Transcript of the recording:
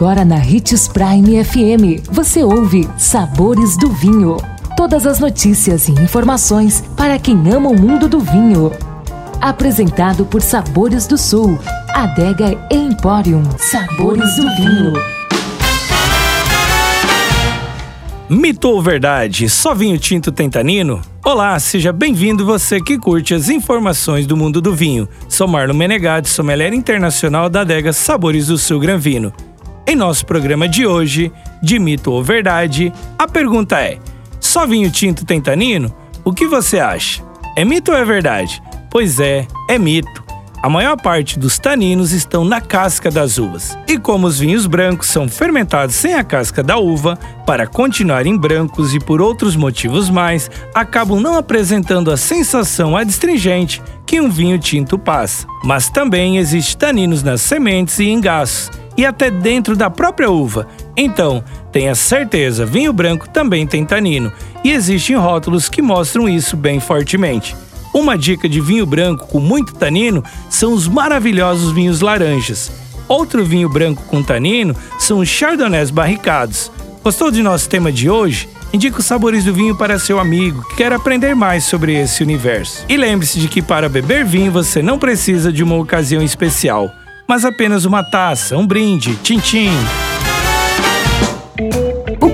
Agora na Ritz Prime FM, você ouve Sabores do Vinho. Todas as notícias e informações para quem ama o mundo do vinho. Apresentado por Sabores do Sul, Adega Emporium. Sabores do Vinho. Mito ou verdade? Só vinho tinto tem tanino? Olá, seja bem-vindo você que curte as informações do mundo do vinho. Sou Marlon Menegatti, sommelier internacional da adega Sabores do Sul Gran Vino. Em nosso programa de hoje, de mito ou verdade, a pergunta é: só vinho tinto tem tanino? O que você acha? É mito ou é verdade? Pois é, é mito. A maior parte dos taninos estão na casca das uvas. E como os vinhos brancos são fermentados sem a casca da uva, para continuarem brancos e por outros motivos mais, acabam não apresentando a sensação adstringente que um vinho tinto passa. Mas também existe taninos nas sementes e engaços, e até dentro da própria uva. Então, tenha certeza, vinho branco também tem tanino, e existem rótulos que mostram isso bem fortemente. Uma dica de vinho branco com muito tanino são os maravilhosos vinhos laranjas. Outro vinho branco com tanino são os chardonnays barricados. Gostou de nosso tema de hoje? Indique os sabores do vinho para seu amigo que quer aprender mais sobre esse universo. E lembre-se de que para beber vinho você não precisa de uma ocasião especial mas apenas uma taça, um brinde, tchim-tchim.